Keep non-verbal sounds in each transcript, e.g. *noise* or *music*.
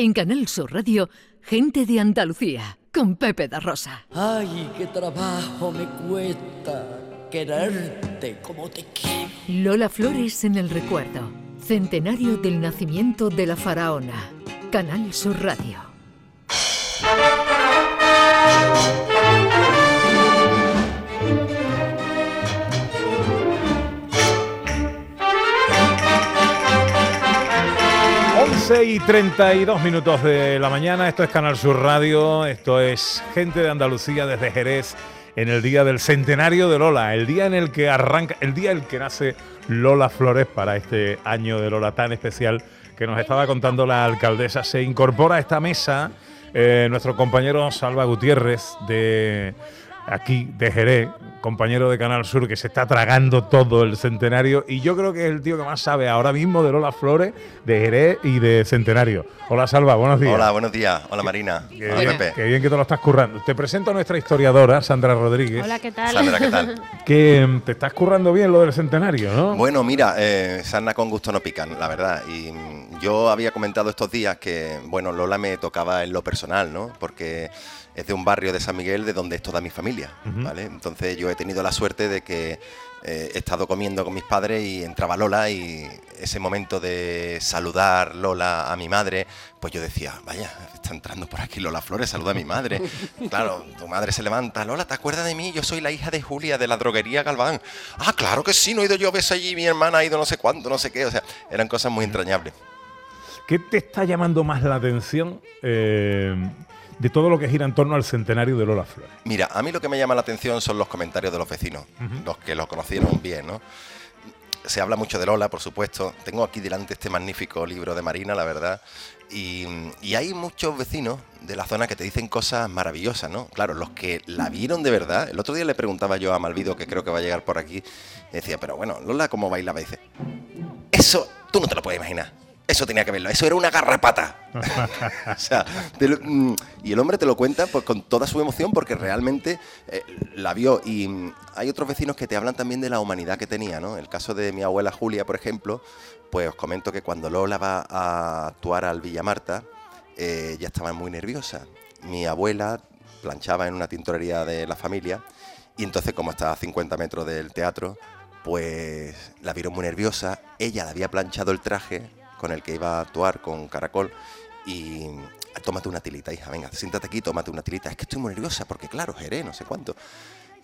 En Canal Sur Radio, Gente de Andalucía, con Pepe da Rosa. Ay, qué trabajo me cuesta quererte como te quiero. Lola Flores en el recuerdo. Centenario del nacimiento de la faraona. Canal Sur Radio. 6 y 32 minutos de la mañana, esto es Canal Sur Radio, esto es Gente de Andalucía desde Jerez en el día del centenario de Lola, el día en el que arranca, el día en el que nace Lola Flores para este año de Lola tan especial que nos estaba contando la alcaldesa. Se incorpora a esta mesa eh, nuestro compañero Salva Gutiérrez de aquí de Jerez, compañero de Canal Sur, que se está tragando todo el centenario. Y yo creo que es el tío que más sabe ahora mismo de Lola Flores, de Jerez y de Centenario. Hola Salva, buenos días. Hola, buenos días. Hola Marina. Qué, Hola, bien, Pepe. qué bien que te lo estás currando. Te presento a nuestra historiadora, Sandra Rodríguez. Hola, ¿qué tal? Sandra, ¿qué tal? *laughs* Que mm, te estás currando bien lo del centenario, ¿no? Bueno, mira, eh, sarna con gusto no pican, la verdad. Y mm, yo había comentado estos días que, bueno, Lola me tocaba en lo personal, ¿no? Porque es de un barrio de San Miguel de donde es toda mi familia, ¿vale? Entonces yo he tenido la suerte de que eh, he estado comiendo con mis padres y entraba Lola y ese momento de saludar Lola a mi madre, pues yo decía, vaya, está entrando por aquí Lola Flores, saluda a mi madre. *laughs* Claro, tu madre se levanta, Lola, ¿te acuerdas de mí? Yo soy la hija de Julia de la droguería Galván. Ah, claro que sí, no he ido yo a veces allí, mi hermana ha ido no sé cuánto, no sé qué, o sea, eran cosas muy entrañables. ¿Qué te está llamando más la atención eh, de todo lo que gira en torno al centenario de Lola Flores? Mira, a mí lo que me llama la atención son los comentarios de los vecinos, los que lo conocieron bien, ¿no? Se habla mucho de Lola, por supuesto. Tengo aquí delante este magnífico libro de Marina, la verdad. Y, y hay muchos vecinos de la zona que te dicen cosas maravillosas, ¿no? Claro, los que la vieron de verdad. El otro día le preguntaba yo a Malvido, que creo que va a llegar por aquí, y decía, pero bueno, Lola, ¿cómo bailaba? Y dice, eso tú no te lo puedes imaginar. Eso tenía que verlo, eso era una garrapata. *laughs* o sea, lo- mm, y el hombre te lo cuenta pues, con toda su emoción porque realmente eh, la vio. Y mm, hay otros vecinos que te hablan también de la humanidad que tenía, ¿no? El caso de mi abuela Julia, por ejemplo, pues os comento que cuando Lola va a actuar al Villa Marta, eh, ella estaba muy nerviosa. Mi abuela planchaba en una tintorería de la familia y entonces como estaba a 50 metros del teatro, pues la vieron muy nerviosa. Ella le había planchado el traje con el que iba a actuar con Caracol y "Ah, tómate una tilita, hija, venga, siéntate aquí, tómate una tilita. Es que estoy muy nerviosa porque claro, Jerez, no sé cuánto.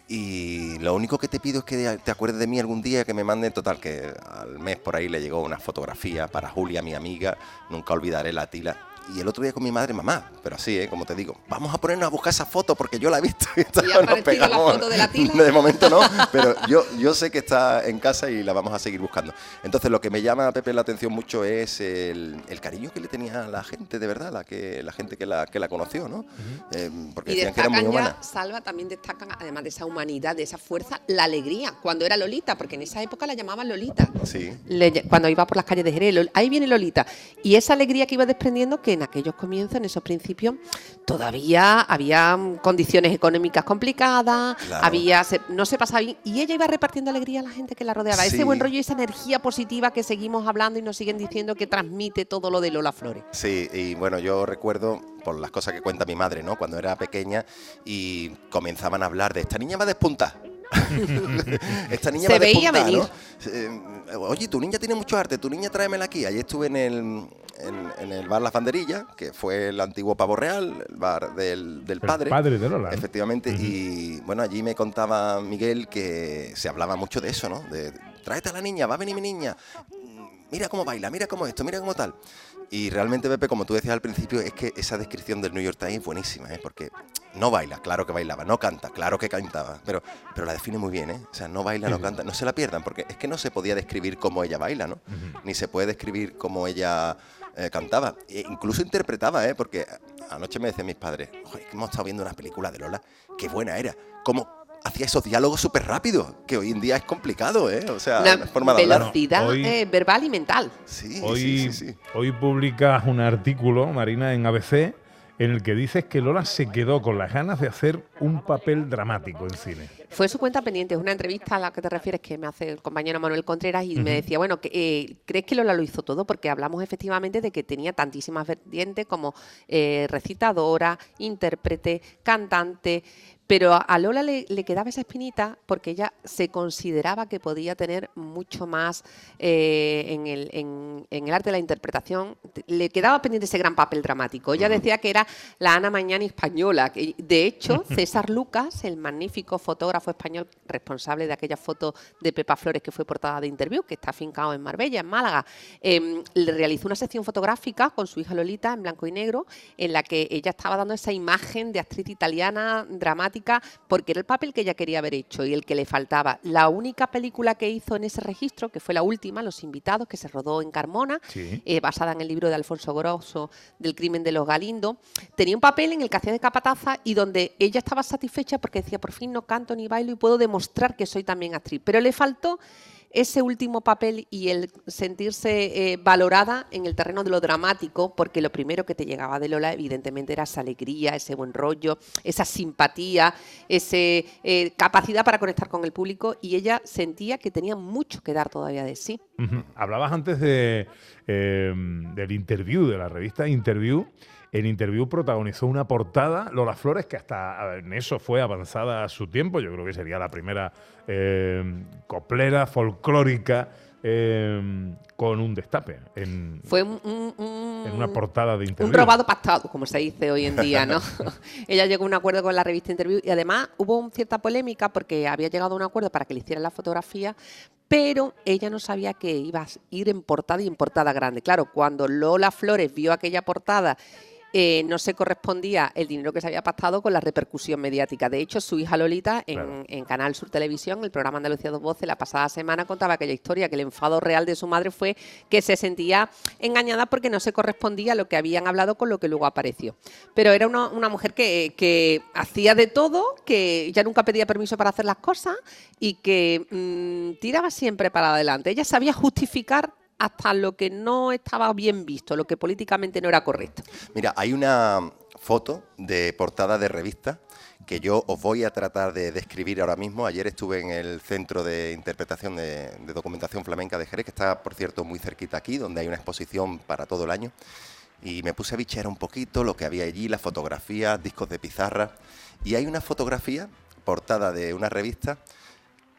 Y lo único que te pido es que te acuerdes de mí algún día, que me manden total, que al mes por ahí le llegó una fotografía para Julia, mi amiga, nunca olvidaré la tila. Y el otro día con mi madre, mamá, pero así, ¿eh? como te digo, vamos a ponernos a buscar esa foto porque yo la he visto y, ¿Y ha nos aparecido la pegamos. foto de la tila? *laughs* De momento no, pero yo, yo sé que está en casa y la vamos a seguir buscando. Entonces lo que me llama a Pepe la atención mucho es el, el cariño que le tenía a la gente, de verdad, la, que, la gente que la, que la conoció, ¿no? Eh, porque Y decían que era muy humana. ya, Salva, también destacan, además de esa humanidad, de esa fuerza, la alegría, cuando era Lolita, porque en esa época la llamaban Lolita. Sí. Le- cuando iba por las calles de Jerez, ahí viene Lolita. Y esa alegría que iba desprendiendo, que en aquellos comienzos, en esos principios, todavía había mm, condiciones económicas complicadas, Claro. había se- no se pasaba bien, y ella iba repartiendo alegría a la gente que la rodeaba. Sí. Ese buen rollo y esa energía positiva que seguimos hablando y nos siguen diciendo que transmite todo lo de Lola Flores. Sí, y bueno, yo recuerdo por las cosas que cuenta mi madre, ¿no? Cuando era pequeña y comenzaban a hablar de esta niña va a despuntar. *laughs* esta niña Se va a veía despuntar, venir. ¿no? Eh, Oye, tu niña tiene mucho arte, tu niña tráemela aquí. Ayer estuve en el, en, en el bar Las Banderillas, que fue el antiguo Pavo Real, el bar del, del El padre. padre de Lola. ¿no? Efectivamente, y bueno, allí me contaba Miguel que se hablaba mucho de eso, ¿no? De tráete a la niña, va a venir mi niña, mira cómo baila, mira cómo esto, mira cómo tal. Y realmente, Pepe, como tú decías al principio, es que esa descripción del New York Times es buenísima, ¿eh? Porque no baila, claro que bailaba, no canta, claro que cantaba, pero, pero la define muy bien, ¿eh? O sea, no baila, no canta, no se la pierdan, porque es que no se podía describir cómo ella baila, ¿no? Ni se puede describir cómo ella eh, cantaba, e incluso interpretaba, ¿eh? Porque anoche me decían mis padres, "Joder, que hemos estado viendo una película de Lola, qué buena era, cómo hacía esos diálogos súper rápidos, que hoy en día es complicado, ¿eh? O sea, Una forma de hablar. velocidad Hoy- eh, verbal y mental. Sí, Hoy, sí, sí, sí. hoy publicas un artículo, Marina, en ABC, en el que dices que Lola se quedó con las ganas de hacer un papel dramático en cine. Fue su cuenta pendiente, es una entrevista a la que te refieres que me hace el compañero Manuel Contreras y me decía, bueno, eh, ¿crees que Lola lo hizo todo? Porque hablamos efectivamente de que tenía tantísimas vertientes como eh, recitadora, intérprete, cantante, pero a Lola le, quedaba esa espinita porque ella se consideraba que podía tener mucho más eh, en, el, en, el, arte de la interpretación. Le quedaba pendiente ese gran papel dramático. Ella decía que era la Ana Mañana española. De hecho, *laughs* César Lucas, el magnífico fotógrafo español responsable de aquella foto de Pepa Flores que fue portada de Interview, que está afincado en Marbella, en Málaga, em, le realizó una sección fotográfica con su hija Lolita en blanco y negro, en la que ella estaba dando esa imagen de actriz italiana dramática porque era el papel que ella quería haber hecho y el que le faltaba. La única película que hizo en ese registro, que fue la última, Los Invitados, que se rodó en Carmona, eh, basada en el libro de Alfonso Grosso del crimen de los Galindo, tenía un papel en el que hacía de capataza y donde ella estaba satisfecha porque decía, por fin no canto ni bailo y puedo demostrar que soy también actriz. Pero le faltó ese último papel y el sentirse eh, valorada en el terreno de lo dramático, porque lo primero que te llegaba de Lola, evidentemente, era esa alegría, ese buen rollo, esa simpatía, esa eh, capacidad para conectar con el público, y ella sentía que tenía mucho que dar todavía de sí. Hablabas antes de, em, del interview, de la revista Interview. En Interview protagonizó una portada, Lola Flores, que hasta en eso fue avanzada a su tiempo. Yo creo que sería la primera eh, coplera folclórica eh, con un destape. En, Fue un, en una portada de Interview. Un robado pactado, como se dice hoy en día, ¿no? *laughs* Ella llegó a un acuerdo con la revista Interview y además hubo cierta polémica porque había llegado a un acuerdo para que le hicieran la fotografía, pero ella no sabía que iba a ir en portada y en portada grande. Claro, cuando Lola Flores vio aquella portada eh, no se correspondía el dinero que se había pactado con la repercusión mediática. De hecho, su hija Lolita, en, Canal Sur Televisión, el programa Andalucía Dos Voces, la pasada semana contaba aquella historia, que el enfado real de su madre fue que se sentía engañada porque no se correspondía lo que habían hablado con lo que luego apareció. Pero era una, mujer que, hacía de todo, que ya nunca pedía permiso para hacer las cosas y que mm, tiraba siempre para adelante. Ella sabía justificar hasta lo que no estaba bien visto, lo que políticamente no era correcto. Mira, hay una foto de portada de revista que yo os voy a tratar de describir ahora mismo. Ayer estuve en el Centro de Interpretación de, Documentación Flamenca de Jerez, que está, por cierto, muy cerquita aquí, donde hay una exposición para todo el año. Y me puse a bichear un poquito lo que había allí, las fotografías, discos de pizarra. Y hay una fotografía, portada de una revista,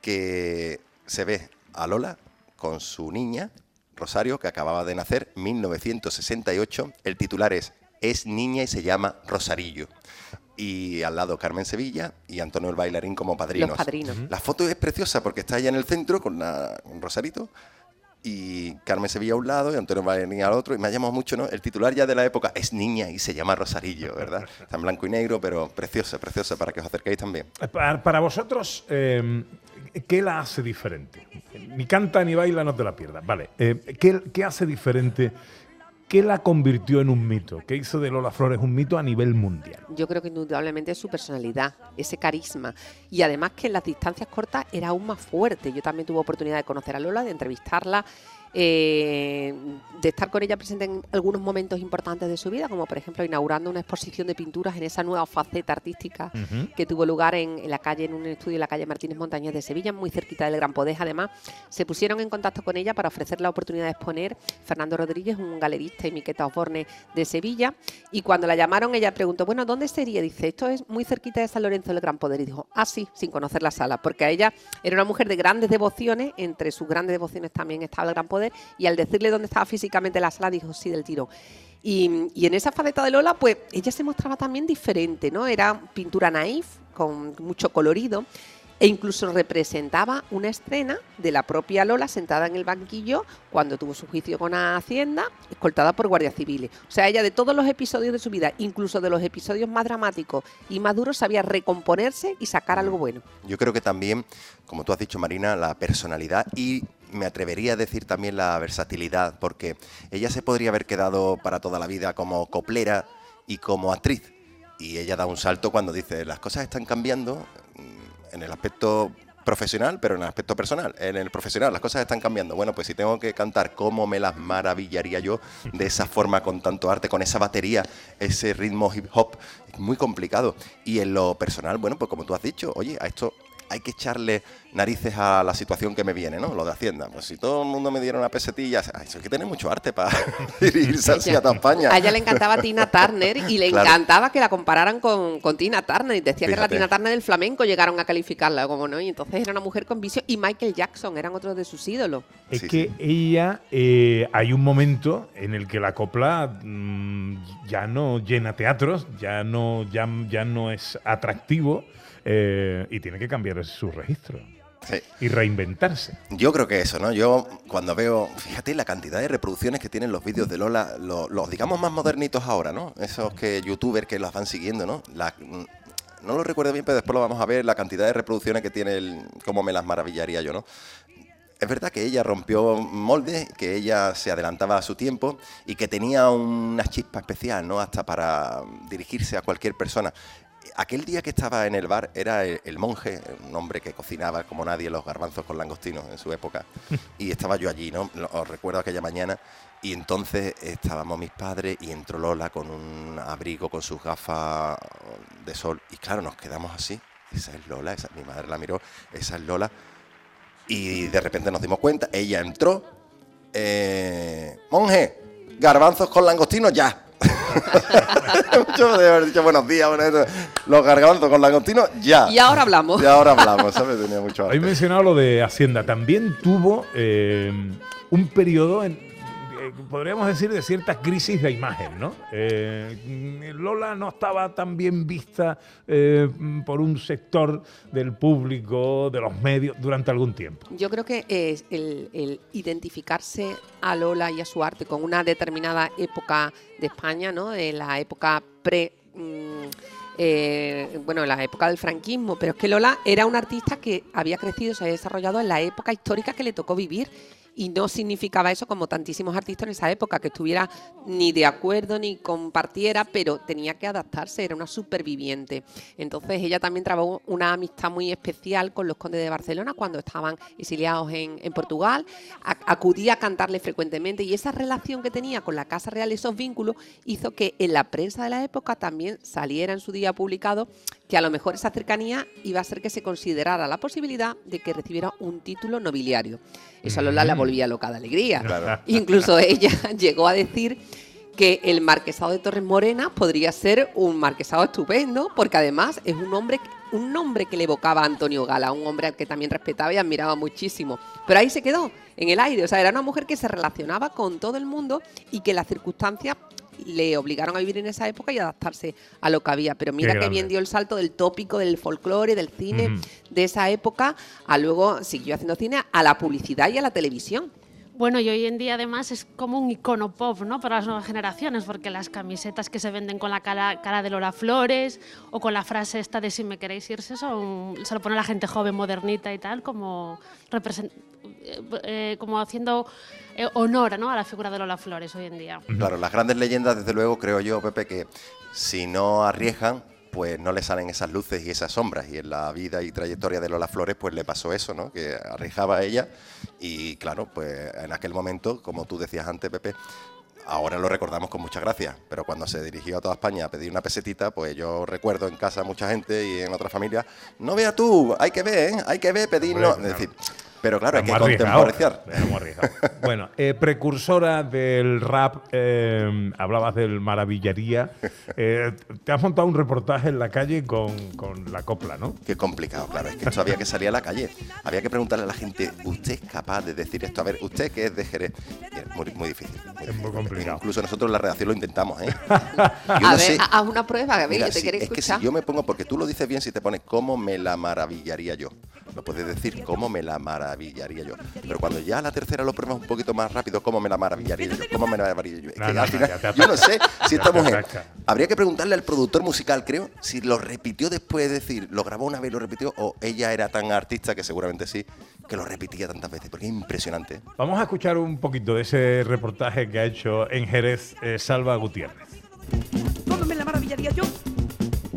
que se ve a Lola con su niña Rosario, que acababa de nacer, 1968. El titular es Es niña y se llama Rosarillo. Y al lado Carmen Sevilla y Antonio el Bailarín como padrinos. La foto es preciosa porque está allá en el centro con un Rosarito y Carmen Sevilla a un lado y Antonio Bailarín al otro. Y me ha llamado mucho, ¿no? El titular ya de la época es niña y se llama Rosarillo, ¿verdad? *laughs* Está en blanco y negro, pero preciosa, preciosa para que os acerquéis también. Para, vosotros, eh, ¿qué la hace diferente? Ni canta ni baila, no te la pierdas. Vale, eh, ¿qué, hace diferente? ¿Qué la convirtió en un mito? ¿Qué hizo de Lola Flores un mito a nivel mundial? Yo creo que indudablemente su personalidad, ese carisma. Y además que en las distancias cortas era aún más fuerte. Yo también tuve oportunidad de conocer a Lola, de entrevistarla eh, de estar con ella presente en algunos momentos importantes de su vida, como por ejemplo inaugurando una exposición de pinturas en esa nueva faceta artística que tuvo lugar en, la calle, en un estudio en la calle Martínez Montañés de Sevilla, muy cerquita del Gran Poder. Además, se pusieron en contacto con ella para ofrecer la oportunidad de exponer Fernando Rodríguez, un galerista y Miqueta Osborne de Sevilla. Y cuando la llamaron, ella preguntó, bueno, ¿dónde sería? Dice, esto es muy cerquita de San Lorenzo del Gran Poder. Y dijo, ah, sí, sin conocer la sala, porque a ella era una mujer de grandes devociones, entre sus grandes devociones también estaba el Gran Poder y al decirle dónde estaba físicamente la sala dijo sí del tiro. Y, en esa faceta de Lola, pues ella se mostraba también diferente, ¿no? Era pintura naif, con mucho colorido, e incluso representaba una escena de la propia Lola sentada en el banquillo cuando tuvo su juicio con Hacienda, escoltada por guardias civiles. O sea, ella de todos los episodios de su vida, incluso de los episodios más dramáticos y más duros, sabía recomponerse y sacar algo bueno. Yo creo que también, como tú has dicho, Marina, la personalidad y me atrevería a decir también la versatilidad, porque ella se podría haber quedado para toda la vida como coplera y como actriz. Y ella da un salto cuando dice, las cosas están cambiando en el aspecto profesional, pero en el aspecto personal. En el profesional las cosas están cambiando. Bueno, pues si tengo que cantar cómo me las maravillaría yo de esa forma, con tanto arte, con esa batería, ese ritmo hip hop, es muy complicado. Y en lo personal, bueno, pues como tú has dicho, oye, a esto hay que echarle narices a la situación que me viene, ¿no? Lo de Hacienda. Pues si todo el mundo me diera una pesetilla, eso hay que tener mucho arte para *laughs* dirigirse así a España. A ella le encantaba Tina Turner y le *laughs* encantaba que la compararan con, Tina Turner. Y decía que era la Tina Turner del flamenco, llegaron a calificarla como no. Y entonces era una mujer con vicio. Y Michael Jackson eran otros de sus ídolos. Es que ella, eh, hay un momento en el que la copla mm, ya no llena teatros, ya no, ya, ya no es atractivo eh, y tiene que cambiar su registro. Y reinventarse. Yo creo que eso, ¿no? Yo cuando veo, fíjate la cantidad de reproducciones que tienen los vídeos de Lola, los, digamos más modernitos ahora, ¿no? Esos que youtubers que los van siguiendo, ¿no? no lo recuerdo bien, pero después lo vamos a ver, la cantidad de reproducciones que tiene, el, cómo me las maravillaría yo, ¿no? Es verdad que ella rompió moldes, que ella se adelantaba a su tiempo y que tenía una chispa especial, ¿no? Hasta para dirigirse a cualquier persona aquel día que estaba en el bar era el, monje, un hombre que cocinaba como nadie los garbanzos con langostinos en su época. *laughs* Y estaba yo allí, ¿no? Os recuerdo aquella mañana. Y entonces estábamos mis padres y entró Lola con un abrigo, con sus gafas de sol. Y claro, nos quedamos así. Esa es Lola, esa, mi madre la miró, esa es Lola. Y de repente nos dimos cuenta, ella entró. Eh, monje, garbanzos con langostinos ya *laughs* Mucho de haber dicho buenos días, los gargantos con la continua, ya. Y ahora hablamos. Y ahora hablamos, ¿sabes? Tenía mucho He mencionado lo de Hacienda. También tuvo eh, un periodo en, podríamos decir, de ciertas crisis de imagen, ¿no? Eh, Lola no estaba tan bien vista eh, por un sector del público, de los medios, durante algún tiempo. Yo creo que es el, identificarse a Lola y a su arte con una determinada época de España, ¿no? De la época pre... Mm, eh, bueno, la época del franquismo, pero es que Lola era una artista que había crecido, se había desarrollado en la época histórica que le tocó vivir y no significaba eso como tantísimos artistas en esa época, que estuviera ni de acuerdo ni compartiera, pero tenía que adaptarse, era una superviviente. Entonces ella también trabajó una amistad muy especial con los condes de Barcelona cuando estaban exiliados en, Portugal, acudía a cantarle frecuentemente y esa relación que tenía con la Casa Real, esos vínculos, hizo que en la prensa de la época también saliera en su día publicado que a lo mejor esa cercanía iba a ser que se considerara la posibilidad de que recibiera un título nobiliario. Eso a Lola la volvía loca de alegría. *laughs* Incluso ella *laughs* llegó a decir que el marquesado de Torres Morena podría ser un marquesado estupendo, porque además es un hombre un nombre que le evocaba a Antonio Gala, un hombre al que también respetaba y admiraba muchísimo. Pero ahí se quedó, en el aire. O sea, era una mujer que se relacionaba con todo el mundo y que las circunstancias le obligaron a vivir en esa época y adaptarse a lo que había. Pero mira que bien dio el salto del tópico, del folclore, del cine de esa época, a luego siguió haciendo cine, a la publicidad y a la televisión. Bueno, y hoy en día además es como un icono pop, ¿no? Para las nuevas generaciones, porque las camisetas que se venden con la cara, de Lola Flores o con la frase esta de si me queréis irse, son, se lo pone la gente joven, modernita y tal, como, eh, eh, como haciendo eh, honor ¿no? a la figura de Lola Flores hoy en día. Claro, las grandes leyendas, desde luego, creo yo, Pepe, que si no arriesgan, pues no le salen esas luces y esas sombras. Y en la vida y trayectoria de Lola Flores, pues le pasó eso, ¿no? Que arriesgaba a ella y claro, pues en aquel momento, como tú decías antes, Pepe, ahora lo recordamos con mucha gracia, pero cuando se dirigió a toda España a pedir una pesetita, pues yo recuerdo en casa mucha gente y en otra familia, no vea tú, hay que ver, ¿eh? hay que ver, pedirnos. Es decir, pero claro, hay que contemporizar. *laughs* bueno, eh, precursora del rap, eh, hablabas del maravillaría. *laughs* Eh, te has montado un reportaje en la calle con, la copla, ¿no? Qué complicado, claro. Es que esto había que salir a la calle. Había que preguntarle a la gente, ¿usted es capaz de decir esto? A ver, ¿usted que es de Jerez? Es muy, muy difícil. es muy complicado. Incluso nosotros en la redacción lo intentamos, ¿eh? *laughs* a ver, haz una prueba, ver, yo te quiero Es que si yo me pongo, porque tú lo dices bien si te pones, ¿cómo me la maravillaría yo? Lo puedes decir, ¿cómo me la maravillaría yo? Pero cuando ya la tercera lo pruebas un poquito más rápido, ¿cómo me la maravillaría yo? ¿Cómo me la maravillaría yo? Es que al final, yo no sé si esta mujer. Habría que preguntarle al productor musical, creo, si lo repitió después, de decir, lo grabó una vez y lo repitió, o ella era tan artista que seguramente sí, que lo repetía tantas veces, porque es impresionante. Vamos a escuchar un poquito de ese reportaje que ha hecho en Jerez eh, Salva Gutiérrez. ¿Cómo me la maravillaría yo?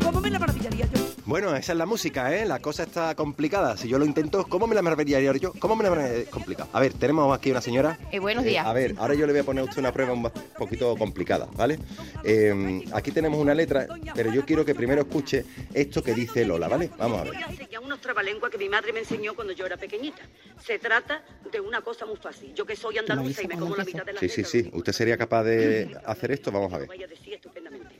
¿Cómo me la maravillaría yo? Bueno, esa es la música, ¿eh? La cosa está complicada. Si yo lo intento, ¿cómo me la maravillaría yo? ¿Cómo me la maravillaría? Complicado. A ver, tenemos aquí una señora. Eh, buenos días. a ver, ahora yo le voy a poner a usted una prueba un poquito complicada, ¿vale? Eh, aquí tenemos una letra, pero yo quiero que primero escuche esto que dice Lola, ¿vale? Vamos a ver. Voy a enseñar unos trabalenguas que mi madre me enseñó cuando yo era pequeñita. Se trata de una cosa muy fácil. Yo que soy andaluza y me como la mitad de la Sí, sí, sí. ¿Usted sería capaz de hacer esto? Vamos a ver. Vaya a decir estupendamente.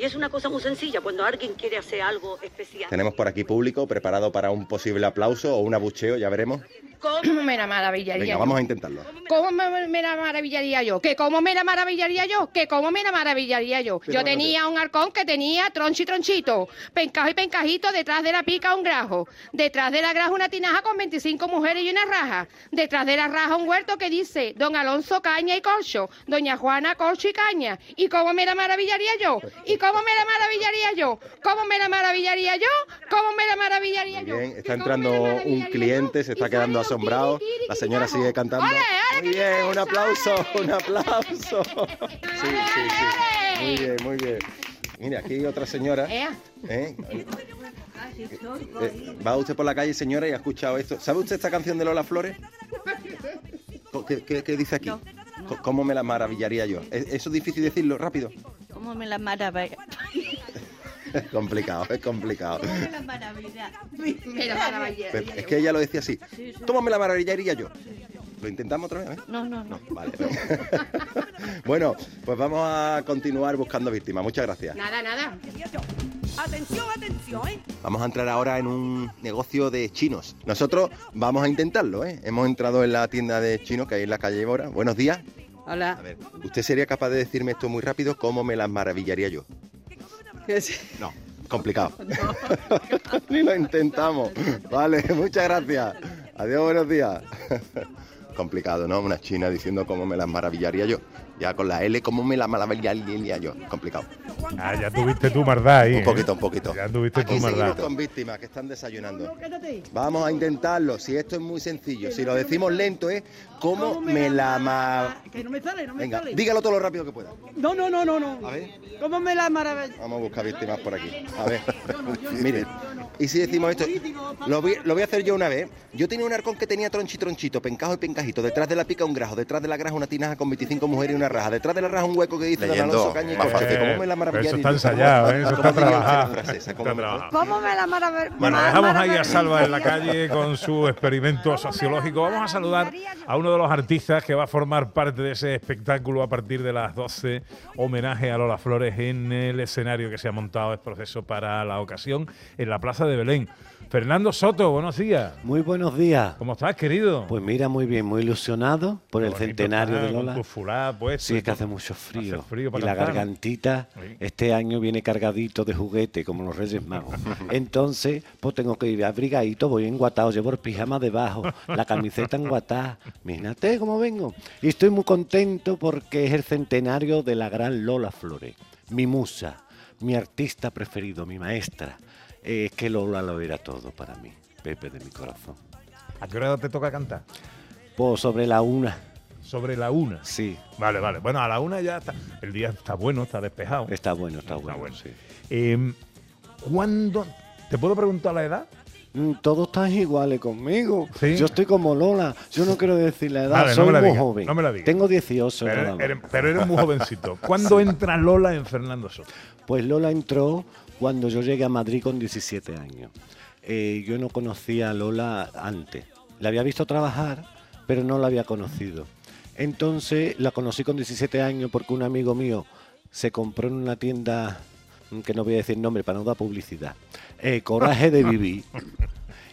Y es una cosa muy sencilla. Cuando alguien quiere hacer algo especial. Tenemos por aquí público preparado para un posible aplauso o un abucheo, ya veremos. ¿Cómo me la maravillaría Venga, yo? vamos a intentarlo. ¿Cómo me, me la maravillaría yo? ¿Que cómo me la maravillaría yo? ¿Que cómo me la maravillaría yo? Pero Yo tenía un halcón que tenía tronchi tronchito, pencajo y pencajito, detrás de la pica un grajo, detrás de la graja una tinaja con 25 mujeres y una raja, detrás de la raja un huerto que dice Don Alonso Caña y Corcho, Doña Juana Corcho y Caña. ¿Y cómo me la maravillaría yo? ¿Y cómo me la maravillaría yo? ¿Cómo me la maravillaría yo? ¿Cómo me la maravillaría yo? bien, está ¿Que cómo me entrando un cliente, se está quedando sale un asombrado. tiri, tiri, La señora sigue cantando. ¡Ole, ole, Muy bien, un aplauso, un aplauso. *laughs* Sí, sí, sí. Muy bien, muy bien. Mire, aquí hay otra señora. Ea. ¿eh? Eh, Va usted por la calle, señora, y ha escuchado esto. ¿Sabe usted esta canción de Lola Flores? ¿Qué, qué- qué dice aquí? ¿Cómo me la maravillaría yo? ¿Es- ¿Eso es difícil decirlo rápido? ¿Cómo me la maravilla? Es complicado, es complicado. la maravilla? Pero es que ella lo decía así. ¿Cómo me la maravillaría yo? ¿Lo intentamos otra vez? eh? No, no, no. Vale. *laughs* bueno, pues vamos a continuar buscando víctimas. Muchas gracias. Nada, nada. Atención, atención, ¿eh? Vamos a entrar ahora en un negocio de chinos. Nosotros vamos a intentarlo, ¿eh? Hemos entrado en la tienda de chinos que hay en la calle Bora. Buenos días. A Hola. ver, ¿usted sería capaz de decirme esto muy rápido? ¿Cómo me las maravillaría yo? No, complicado. *laughs* *laughs* Ni lo intentamos. Vale, muchas gracias. Adiós, buenos días. *laughs* complicado, ¿no? Una china diciendo cómo me las maravillaría yo. Ya con la L, ¿cómo me la maravillaría yo? Complicado. Ah, ya tuviste tu maldad ahí. Un ¿eh? poquito, un poquito. Ya tuviste Aquí tu maldad. con víctimas que están desayunando. Vamos a intentarlo. Si esto es muy sencillo, si lo decimos lento es cómo me la ma... Que no me sale, no me Venga, sale. dígalo todo lo rápido que pueda. No, no, no, no, no. A ver, ¿Cómo me la maravilla? vamos a buscar víctimas por aquí. A ver, miren. Y si decimos esto, lo voy, lo voy a hacer yo una vez. Yo tenía un arcón que tenía tronchi tronchito, pencajo y pencajito. Detrás de la pica un grajo, detrás de la graja una tinaja con 25 mujeres y una raja. Detrás de la raja un hueco que dice Don Leyendo, Alonso Caña y fácil. ¿Cómo me la Pero maravillaría? eso está ensayado, ¿eh? eso ¿Cómo está trabajado. ¿Cómo. ¿Cómo me la maravilla? Bueno, dejamos ahí a Salva en la calle con su experimento sociológico. Vamos a saludar a uno de los artistas que va a formar parte de ese espectáculo a partir de las 12. Homenaje a Lola Flores en el escenario que se ha montado, es proceso para la ocasión, en la Plaza de Belén. Fernando Soto, buenos días. Muy buenos días. ¿Cómo estás, querido? Pues mira, muy bien, muy ilusionado por el Qué centenario está, de con Lola. tu fulá puesto Sí, es que hace mucho frío. Hace frío para y la cantar. gargantita Sí. este año viene cargadito de juguete, como los Reyes Magos. *laughs* Entonces, pues tengo que ir abrigadito, voy enguatado, llevo el pijama debajo, la camiseta enguatada. Mírate cómo vengo. Y estoy muy contento porque es el centenario de la gran Lola Flores, mi musa, mi artista preferido, mi maestra. Eh, Es que Lola lo era todo para mí, Pepe de mi corazón. ¿A qué hora te toca cantar? Pues sobre la una, Sobre la una. sí. Vale, vale. Bueno, a la una ya está. El día está bueno, está despejado. Está bueno, está, Está bueno. bueno. sí. Eh, ¿Cuándo? ¿Te puedo preguntar la edad? Mm, Todos están iguales conmigo. ¿Sí? Yo estoy como Lola. Yo no quiero decir la edad. Vale, Soy muy joven. no me la digas. Tengo 18 nada Pero eres, pero eres muy *laughs* jovencito. ¿Cuándo entra Lola en Fernando Soto? Pues Lola entró cuando yo llegué a Madrid con 17 años. Eh, yo no conocía a Lola antes. La había visto trabajar, pero no la había conocido. Entonces la conocí con 17 años porque un amigo mío se compró en una tienda, mm, que no voy a decir nombre para no dar publicidad, eh, Coraje de Vivir.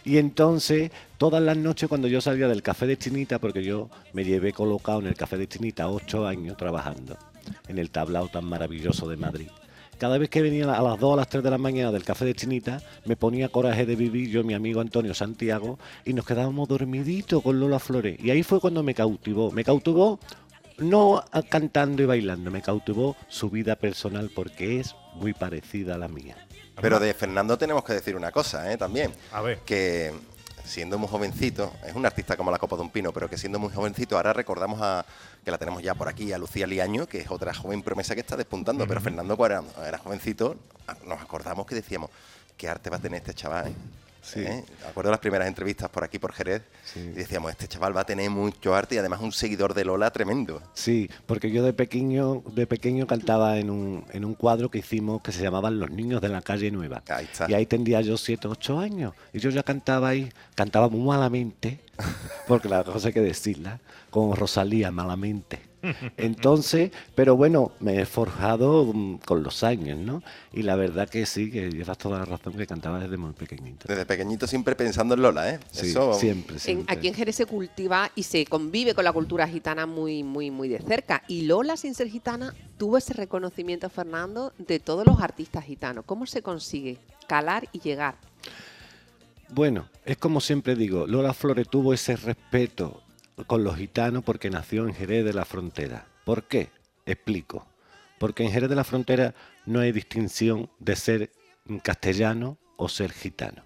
Y entonces, todas las noches cuando yo salía del café de Chinita, porque yo me llevé colocado en el café de Chinita ocho años trabajando en el tablao tan maravilloso de Madrid. Cada vez que venía a las 2 a las 3 de la mañana del café de Chinita, me ponía coraje de vivir yo y mi amigo Antonio Santiago y nos quedábamos dormiditos con Lola Flores. Y ahí fue cuando me cautivó. Me cautivó no a- cantando y bailando, me cautivó su vida personal porque es muy parecida a la mía. Pero de Fernando tenemos que decir una cosa, ¿eh? También. A ver. Que siendo muy jovencito, es un artista como la Copa de un Pino, pero que siendo muy jovencito, ahora recordamos a, que la tenemos ya por aquí, a Lucía Liaño, que es otra joven promesa que está despuntando, pero Fernando cuando era, era jovencito, nos acordamos que decíamos, ¿qué arte va a tener este chaval? eh?". Sí. ¿Eh? Acuerdo las primeras entrevistas por aquí, por Jerez, y decíamos, este chaval va a tener mucho arte y además un seguidor de Lola tremendo. Sí, porque yo de pequeño, de pequeño cantaba en un, en un cuadro que hicimos que se llamaban Los niños de la calle Nueva. Ahí está. Y ahí tendría yo 7, 8 años. Y yo ya cantaba ahí, cantaba muy malamente, *laughs* porque la cosa hay que decirla, con Rosalía malamente. Entonces, pero bueno, me he forjado mm, con los años, ¿no? Y la verdad que sí, que llevas toda la razón que cantaba desde muy pequeñito. Desde pequeñito siempre pensando en Lola, ¿eh? Sí, Eso- siempre, En- siempre. aquí en Jerez se cultiva y se convive con la cultura gitana muy, muy, muy de cerca. Y Lola, sin ser gitana, tuvo ese reconocimiento, Fernando, de todos los artistas gitanos. ¿Cómo se consigue calar y llegar? Bueno, es como siempre digo, Lola Flores tuvo ese respeto con los gitanos porque nació en Jerez de la Frontera. ¿Por qué? Explico. Porque en Jerez de la Frontera no hay distinción de ser castellano o ser gitano.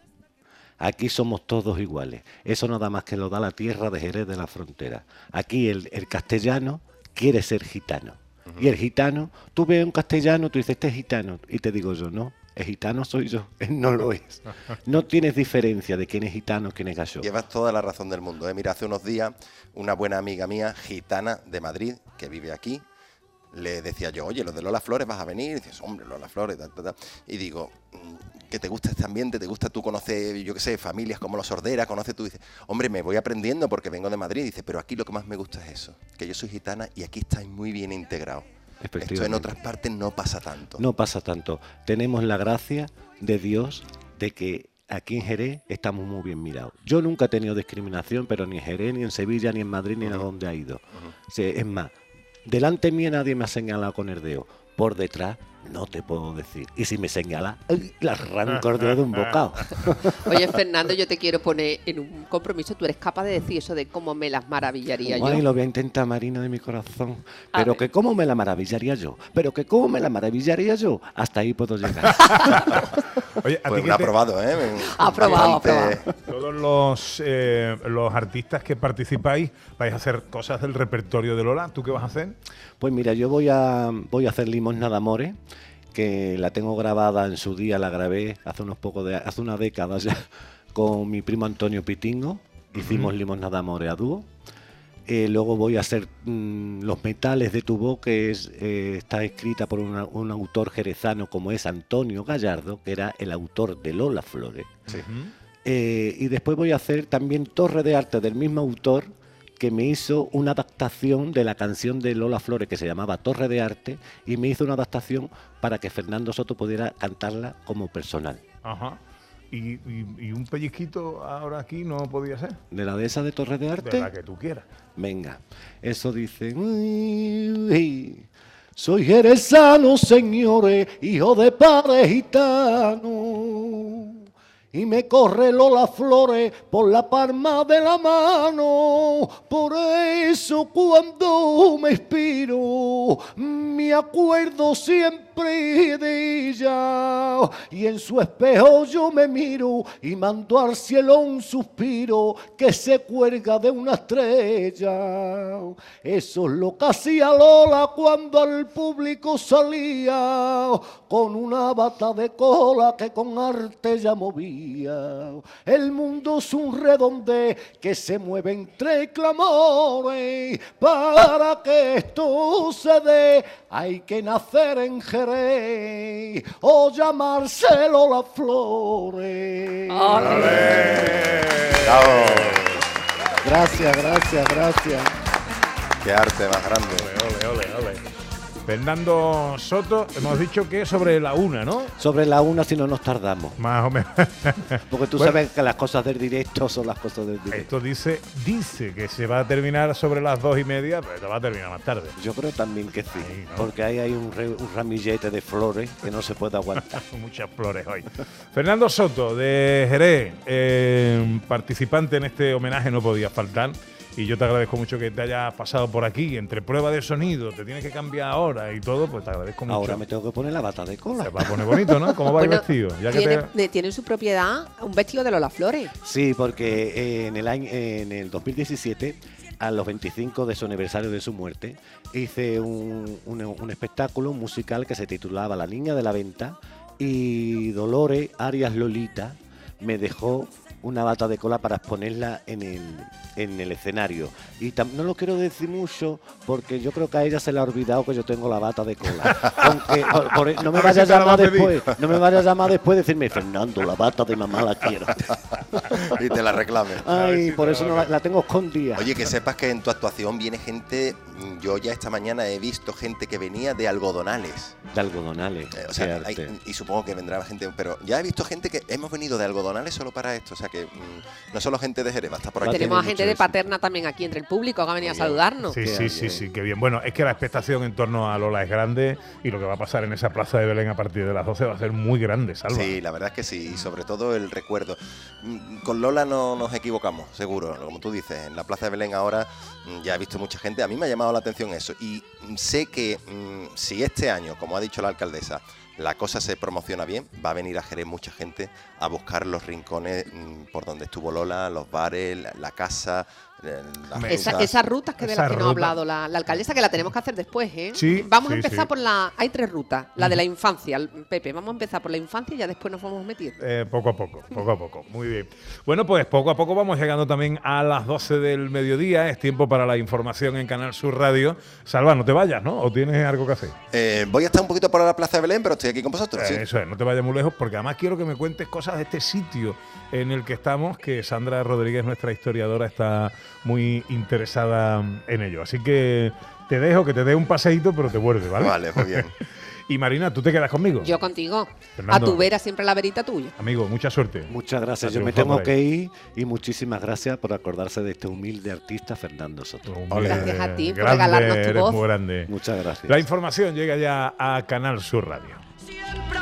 Aquí somos todos iguales. Eso nada más que lo da la tierra de Jerez de la Frontera. Aquí el, el castellano quiere ser gitano. Y el gitano, tú ves un castellano, tú dices, este es gitano. Y te digo yo, no, el gitano soy yo. *laughs* No lo es. No tienes diferencia de quién es gitano, quién es gallo. Llevas toda la razón del mundo. ¿eh? Mira, hace unos días una buena amiga mía, gitana de Madrid, que vive aquí, le decía yo, oye, los de Lola Flores vas a venir. Dices, hombre, Lola Flores, tal, tal, tal. Y digo, "Mm, que te gusta este ambiente, te gusta tú conocer, yo qué sé, familias como los Sordera, conoces tú. Dices, hombre, me voy aprendiendo porque vengo de Madrid. Dice, pero aquí lo que más me gusta es eso, que yo soy gitana y aquí estáis muy bien integrados. Esto en otras partes no pasa tanto. No pasa tanto. Tenemos la gracia de Dios de que aquí en Jerez estamos muy bien mirados. Yo nunca he tenido discriminación, pero ni en Jerez, ni en Sevilla, ni en Madrid, ni a donde ha ido. Sí, es más, delante mía nadie me ha señalado con el dedo. Por detrás no te puedo decir. Y si me señala, la arranco de un bocado. *laughs* Oye, Fernando, yo te quiero poner en un compromiso. Tú eres capaz de decir eso de cómo me las maravillaría yo. Ay, lo voy a intentar, Marina, de mi corazón. A Pero ver. que cómo me la maravillaría yo. Pero que cómo me la maravillaría yo. Hasta ahí puedo llegar. *laughs* Oye, a Pues ti un aprobado, ¿eh? Aprobado, Bastante- Todos los, eh, los artistas que participáis vais a hacer cosas del repertorio de Lola. ¿Tú qué vas a hacer? Pues mira, yo voy a, voy a hacer Limosna de Amores, que la tengo grabada en su día, la grabé hace unos pocos de, hace una década ya, *laughs* con mi primo Antonio Pitingo. Hicimos Limosna de Amores a dúo. Eh, luego voy a hacer mm, Los Metales de tu voz, que es, eh, está escrita por una- un autor jerezano como es Antonio Gallardo, que era el autor de Lola Flores. Eh, y después voy a hacer también Torre de Arte del mismo autor que me hizo una adaptación de la canción de Lola Flores que se llamaba Torre de Arte y me hizo una adaptación para que Fernando Soto pudiera cantarla como personal. Ajá. ¿Y, y- y un pellizquito ahora aquí no podía ser? ¿De la de esa de Torre de De Arte? la que tú quieras. Venga, eso dice. "Uy, uy, Soy jerezano, señores, hijo de padre gitano. Y me corre Lola Flores por la palma de la mano. Por eso cuando me inspiro, me acuerdo siempre Y en su espejo yo me miro y mando al cielo un suspiro que se cuelga de una estrella. Eso es lo que hacía Lola cuando al público salía con una bata de cola que con arte ya movía. El mundo es un redonde que se mueve entre clamores. Para que esto se dé, hay que nacer en Jerez o llamarse Lola Flores. Bravo. Gracias, gracias, gracias. Qué arte más grande. Fernando Soto, hemos dicho que sobre la una, ¿no? Sobre la una si no nos tardamos. Más o menos. Porque tú Bueno, sabes que las cosas del directo son las cosas del directo. Esto dice, dice que se va a terminar sobre las dos y media, pero va a terminar más tarde. Yo creo también que sí, Ahí, ¿no? porque ahí hay un, re- un ramillete de flores que no se puede aguantar. *laughs* Muchas flores hoy. Fernando Soto, de Jerez, eh, participante en este homenaje, no podía faltar. Y yo te agradezco mucho que te hayas pasado por aquí, entre prueba de sonido, te tienes que cambiar ahora y todo, pues te agradezco mucho. Ahora me tengo que poner la bata de Se cola. va a poner bonito, ¿no? ¿Cómo va el vestido? Ya que tiene, te- de- tiene en su propiedad un vestido de Lola Flores. Sí, porque eh, en el año, en el 2017, a los 25 de su aniversario de su muerte, hice un, un- un espectáculo musical que se titulaba La Niña de la Venta y Dolores Arias Lolita me dejó una bata de cola para exponerla en el, en el escenario. Y tam- no lo quiero decir mucho porque yo creo que a ella se le ha olvidado que yo tengo la bata de cola. *laughs* Aunque por- por- no me A ver vaya a llamar después, no me vaya a llamar después y decirme, Fernando, la bata de mamá la quiero. *laughs* y te la reclame. Ay, por eso no la, la tengo escondida. Oye, que sepas que en tu actuación viene gente, mm, yo ya esta mañana he visto gente que venía de algodonales. De algodonales. Eh, o sea, qué hay- arte. y supongo que vendrá gente, pero ya he visto gente que hemos venido de algodonales solo para esto. O sea que mm, no solo gente de Jerez, va a estar por aquí. Tenemos a gente de Paterna también aquí entre el público que ha venido a saludarnos. Sí, sí, sí, sí, qué bien. Bueno, es que la expectación en torno a Lola es grande y lo que va a pasar en esa plaza de Belén a partir de las 12 va a ser muy grande, Salva. Sí, la verdad es que sí, y sobre todo el recuerdo. Mm, Con Lola no nos equivocamos, seguro, como tú dices, en la Plaza de Belén ahora mm, ya he visto mucha gente, a mí me ha llamado la atención eso, y sé que mm, si este año, como ha dicho la alcaldesa, la cosa se promociona bien, va a venir a Jerez mucha gente a buscar los rincones mm, por donde estuvo Lola, los bares, la, casa, Esa- esas rutas que de las que nos ha hablado la, la alcaldesa, que la tenemos que hacer después, ¿eh? Sí, Vamos a empezar sí. por la. Hay tres rutas. La de la infancia, Pepe. Vamos a empezar por la infancia y ya después nos vamos metiendo. Eh, poco a poco, poco a poco. Muy bien. Bueno, pues poco a poco vamos llegando también a las 12 del mediodía. Es tiempo para la información en Canal Sur Radio. Salva, no te vayas, ¿no? ¿O tienes algo que hacer? Eh, voy a estar un poquito por la Plaza de Belén, pero estoy aquí con vosotros. sí. Eso es, no te vayas muy lejos porque además quiero que me cuentes cosas de este sitio en el que estamos, que Sandra Rodríguez, nuestra historiadora, está muy interesada en ello. Así que te dejo que te dé un paseíto, pero te vuelve, ¿vale? Vale, muy bien. *laughs* y Marina, ¿tú te quedas conmigo? Yo contigo. Fernando. A tu vera siempre la verita tuya. Amigo, mucha suerte. Muchas gracias. Yo me tengo que ir y muchísimas gracias por acordarse de este humilde artista Fernando Soto. Gracias a ti por Grande, regalarnos tu voz. muy grande. Muchas gracias. La información llega ya a Canal Sur Radio. Siempre